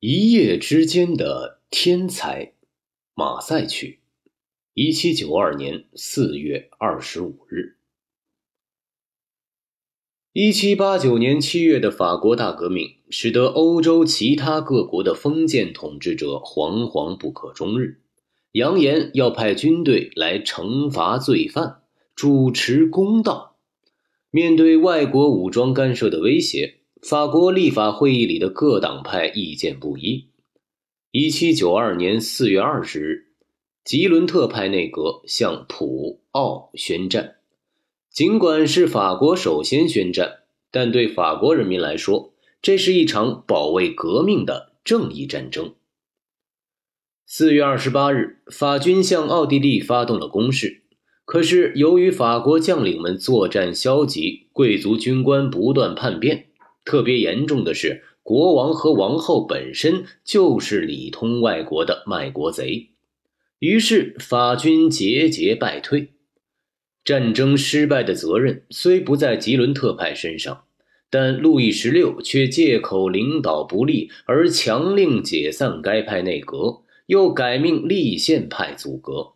一夜之间的天才，马赛曲，一七九二年四月二十五日。一七八九年七月的法国大革命，使得欧洲其他各国的封建统治者惶惶不可终日，扬言要派军队来惩罚罪犯，主持公道。面对外国武装干涉的威胁。法国立法会议里的各党派意见不一。一七九二年四月二十日，吉伦特派内阁向普奥宣战。尽管是法国首先宣战，但对法国人民来说，这是一场保卫革命的正义战争。四月二十八日，法军向奥地利发动了攻势，可是由于法国将领们作战消极，贵族军官不断叛变。特别严重的是，国王和王后本身就是里通外国的卖国贼，于是法军节节败退。战争失败的责任虽不在吉伦特派身上，但路易十六却借口领导不力而强令解散该派内阁，又改命立宪派组阁。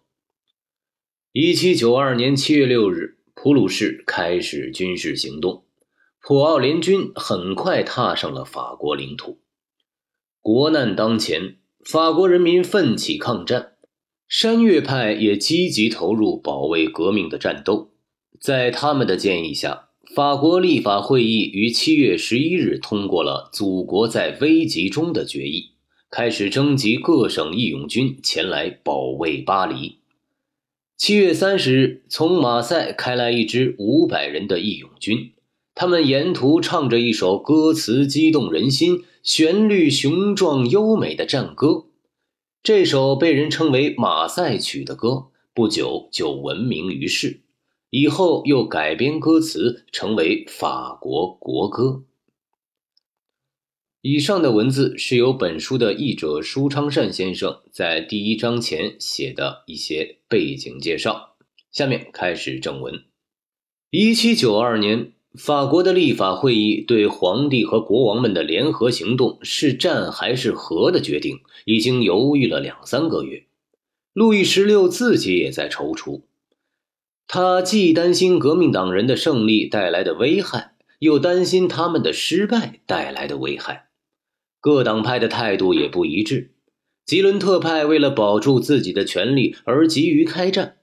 一七九二年七月六日，普鲁士开始军事行动。普奥联军很快踏上了法国领土。国难当前，法国人民奋起抗战，山岳派也积极投入保卫革命的战斗。在他们的建议下，法国立法会议于七月十一日通过了“祖国在危急中”的决议，开始征集各省义勇军前来保卫巴黎。七月三十日，从马赛开来一支五百人的义勇军。他们沿途唱着一首歌词激动人心、旋律雄壮优美的战歌，这首被人称为《马赛曲》的歌，不久就闻名于世。以后又改编歌词，成为法国国歌。以上的文字是由本书的译者舒昌善先生在第一章前写的一些背景介绍。下面开始正文。一七九二年。法国的立法会议对皇帝和国王们的联合行动是战还是和的决定，已经犹豫了两三个月。路易十六自己也在踌躇，他既担心革命党人的胜利带来的危害，又担心他们的失败带来的危害。各党派的态度也不一致。吉伦特派为了保住自己的权利而急于开战。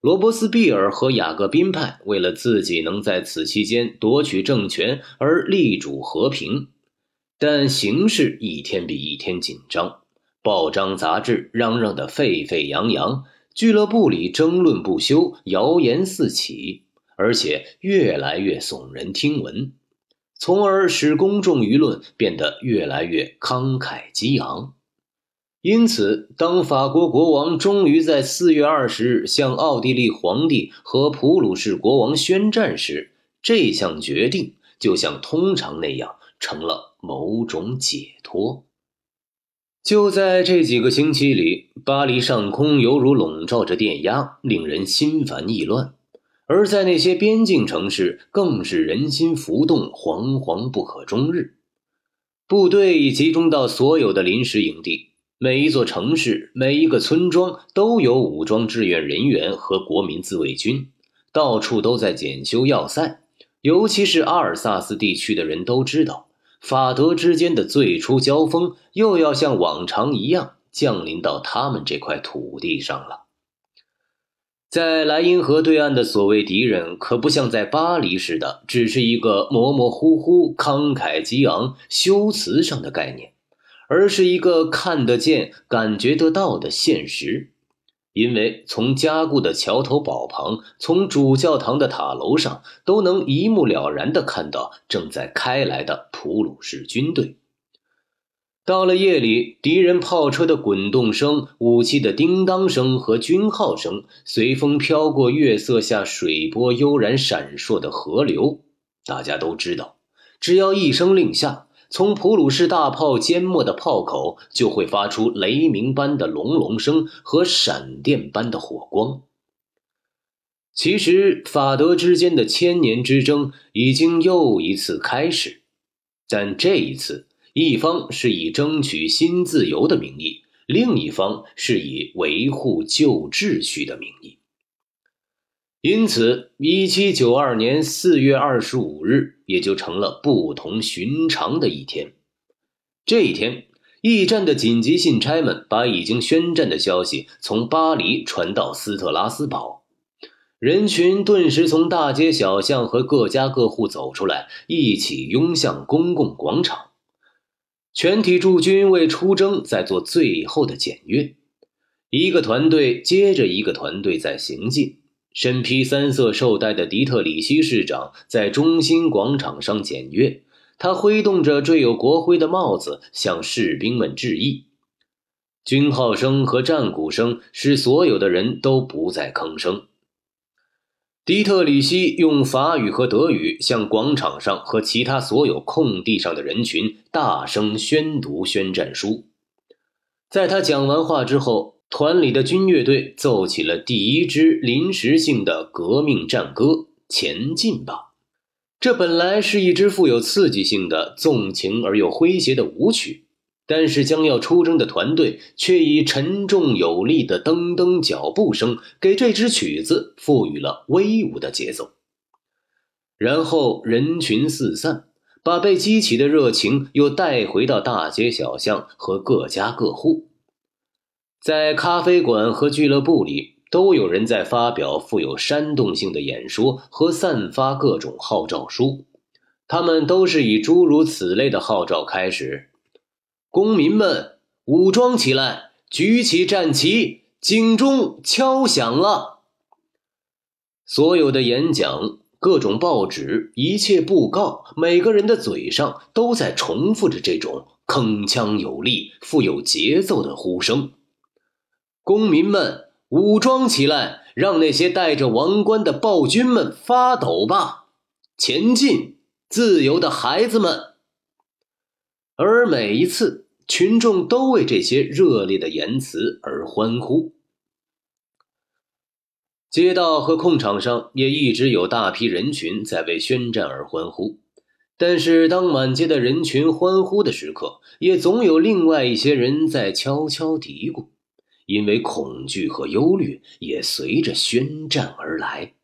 罗伯斯庇尔和雅各宾派为了自己能在此期间夺取政权而力主和平，但形势一天比一天紧张，报章杂志嚷嚷得沸沸扬扬，俱乐部里争论不休，谣言四起，而且越来越耸人听闻，从而使公众舆论变得越来越慷慨激昂。因此，当法国国王终于在四月二十日向奥地利皇帝和普鲁士国王宣战时，这项决定就像通常那样成了某种解脱。就在这几个星期里，巴黎上空犹如笼罩着电压，令人心烦意乱；而在那些边境城市，更是人心浮动，惶惶不可终日。部队已集中到所有的临时营地。每一座城市、每一个村庄都有武装志愿人员和国民自卫军，到处都在检修要塞。尤其是阿尔萨斯地区的人都知道，法德之间的最初交锋又要像往常一样降临到他们这块土地上了。在莱茵河对岸的所谓敌人，可不像在巴黎似的，只是一个模模糊糊、慷慨激昂、修辞上的概念。而是一个看得见、感觉得到的现实，因为从加固的桥头堡旁，从主教堂的塔楼上，都能一目了然地看到正在开来的普鲁士军队。到了夜里，敌人炮车的滚动声、武器的叮当声和军号声，随风飘过月色下水波悠然闪烁的河流。大家都知道，只要一声令下。从普鲁士大炮缄默的炮口，就会发出雷鸣般的隆隆声和闪电般的火光。其实，法德之间的千年之争已经又一次开始，但这一次一方是以争取新自由的名义，另一方是以维护旧秩序的名义。因此，一七九二年四月二十五日也就成了不同寻常的一天。这一天，驿站的紧急信差们把已经宣战的消息从巴黎传到斯特拉斯堡，人群顿时从大街小巷和各家各户走出来，一起拥向公共广场。全体驻军为出征在做最后的检阅，一个团队接着一个团队在行进。身披三色绶带的迪特里希市长在中心广场上检阅，他挥动着缀有国徽的帽子向士兵们致意。军号声和战鼓声使所有的人都不再吭声。迪特里希用法语和德语向广场上和其他所有空地上的人群大声宣读宣战书。在他讲完话之后，团里的军乐队奏起了第一支临时性的革命战歌《前进吧》。这本来是一支富有刺激性的、纵情而又诙谐的舞曲。但是，将要出征的团队却以沉重有力的噔噔脚步声给这支曲子赋予了威武的节奏。然后人群四散，把被激起的热情又带回到大街小巷和各家各户。在咖啡馆和俱乐部里，都有人在发表富有煽动性的演说和散发各种号召书。他们都是以诸如此类的号召开始。公民们，武装起来，举起战旗，警钟敲响了。所有的演讲、各种报纸、一切布告，每个人的嘴上都在重复着这种铿锵有力、富有节奏的呼声。公民们，武装起来，让那些戴着王冠的暴君们发抖吧！前进，自由的孩子们！而每一次，群众都为这些热烈的言辞而欢呼。街道和空场上也一直有大批人群在为宣战而欢呼，但是当满街的人群欢呼的时刻，也总有另外一些人在悄悄嘀咕，因为恐惧和忧虑也随着宣战而来。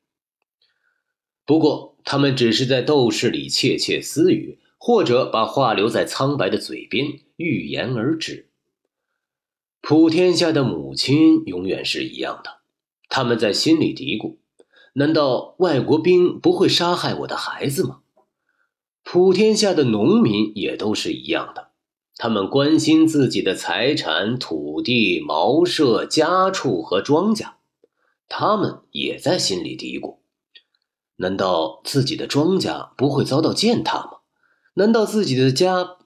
不过，他们只是在斗室里窃窃私语。或者把话留在苍白的嘴边，欲言而止。普天下的母亲永远是一样的，他们在心里嘀咕：难道外国兵不会杀害我的孩子吗？普天下的农民也都是一样的，他们关心自己的财产、土地、茅舍、家畜和庄稼，他们也在心里嘀咕：难道自己的庄稼不会遭到践踏吗？难道自己的家，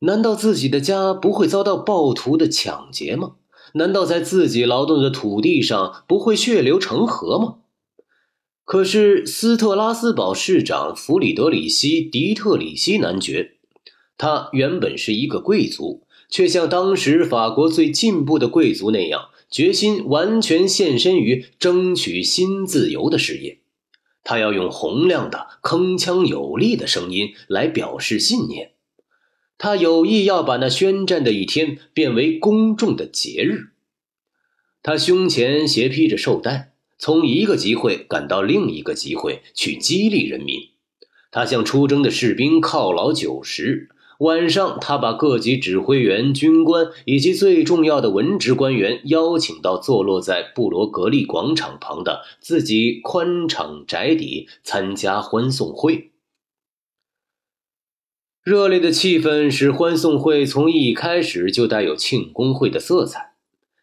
难道自己的家不会遭到暴徒的抢劫吗？难道在自己劳动的土地上不会血流成河吗？可是斯特拉斯堡市长弗里德里希·迪特里希男爵，他原本是一个贵族，却像当时法国最进步的贵族那样，决心完全献身于争取新自由的事业。他要用洪亮的、铿锵有力的声音来表示信念。他有意要把那宣战的一天变为公众的节日。他胸前斜披着绶带，从一个集会赶到另一个集会去激励人民。他向出征的士兵犒劳酒食。晚上，他把各级指挥员、军官以及最重要的文职官员邀请到坐落在布罗格利广场旁的自己宽敞宅邸参加欢送会。热烈的气氛使欢送会从一开始就带有庆功会的色彩。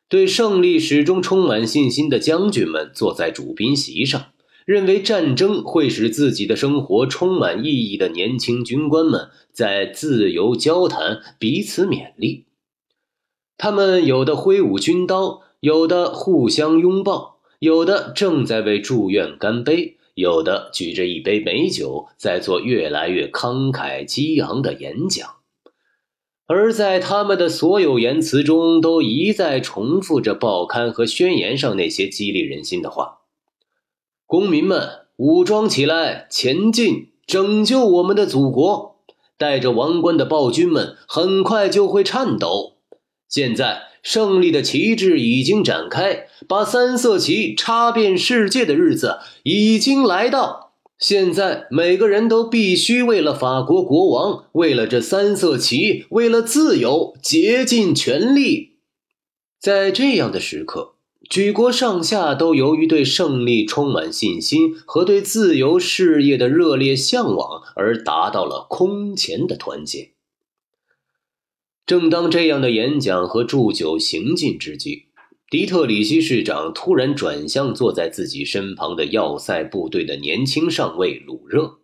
对胜利始终充满信心的将军们坐在主宾席上。认为战争会使自己的生活充满意义的年轻军官们在自由交谈，彼此勉励。他们有的挥舞军刀，有的互相拥抱，有的正在为祝愿干杯，有的举着一杯美酒在做越来越慷慨激昂的演讲。而在他们的所有言辞中，都一再重复着报刊和宣言上那些激励人心的话。公民们，武装起来，前进，拯救我们的祖国！戴着王冠的暴君们很快就会颤抖。现在，胜利的旗帜已经展开，把三色旗插遍世界的日子已经来到。现在，每个人都必须为了法国国王，为了这三色旗，为了自由，竭尽全力。在这样的时刻。举国上下都由于对胜利充满信心和对自由事业的热烈向往而达到了空前的团结。正当这样的演讲和祝酒行进之际，迪特里希市长突然转向坐在自己身旁的要塞部队的年轻上尉鲁热，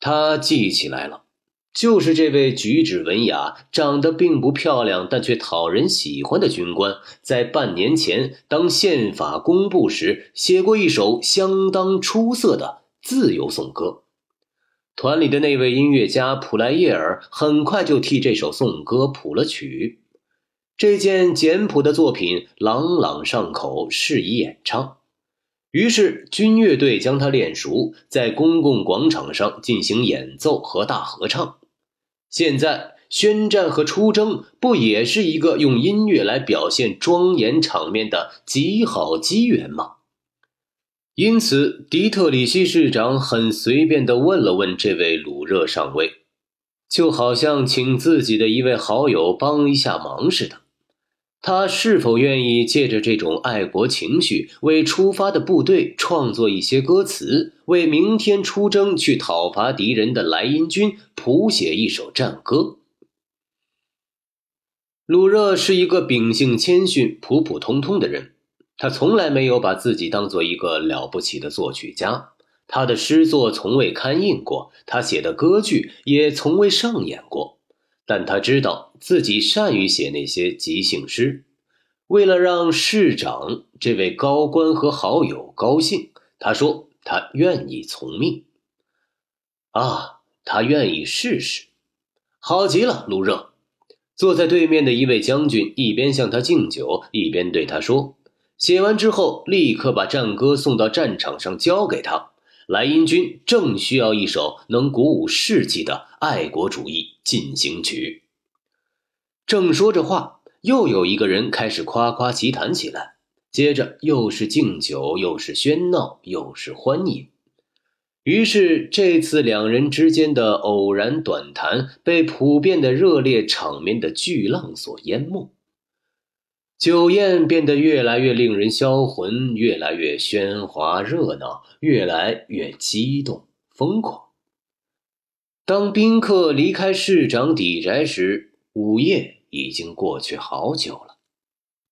他记起来了。就是这位举止文雅、长得并不漂亮但却讨人喜欢的军官，在半年前当宪法公布时写过一首相当出色的自由颂歌。团里的那位音乐家普莱耶尔很快就替这首颂歌谱了曲。这件简朴的作品朗朗上口，适宜演唱。于是军乐队将它练熟，在公共广场上进行演奏和大合唱。现在宣战和出征，不也是一个用音乐来表现庄严场面的极好机缘吗？因此，迪特里希市长很随便地问了问这位鲁热上尉，就好像请自己的一位好友帮一下忙似的。他是否愿意借着这种爱国情绪，为出发的部队创作一些歌词，为明天出征去讨伐敌人的莱茵军谱写一首战歌？鲁热是一个秉性谦逊、普普通通的人，他从来没有把自己当做一个了不起的作曲家，他的诗作从未刊印过，他写的歌剧也从未上演过。但他知道自己善于写那些即兴诗，为了让市长这位高官和好友高兴，他说他愿意从命。啊，他愿意试试，好极了，卢热。坐在对面的一位将军一边向他敬酒，一边对他说：“写完之后，立刻把战歌送到战场上交给他。莱茵军正需要一首能鼓舞士气的爱国主义。”进行曲。正说着话，又有一个人开始夸夸其谈起来，接着又是敬酒，又是喧闹，又是欢迎。于是这次两人之间的偶然短谈被普遍的热烈场面的巨浪所淹没，酒宴变得越来越令人销魂，越来越喧哗热闹，越来越激动疯狂。当宾客离开市长邸宅时，午夜已经过去好久了。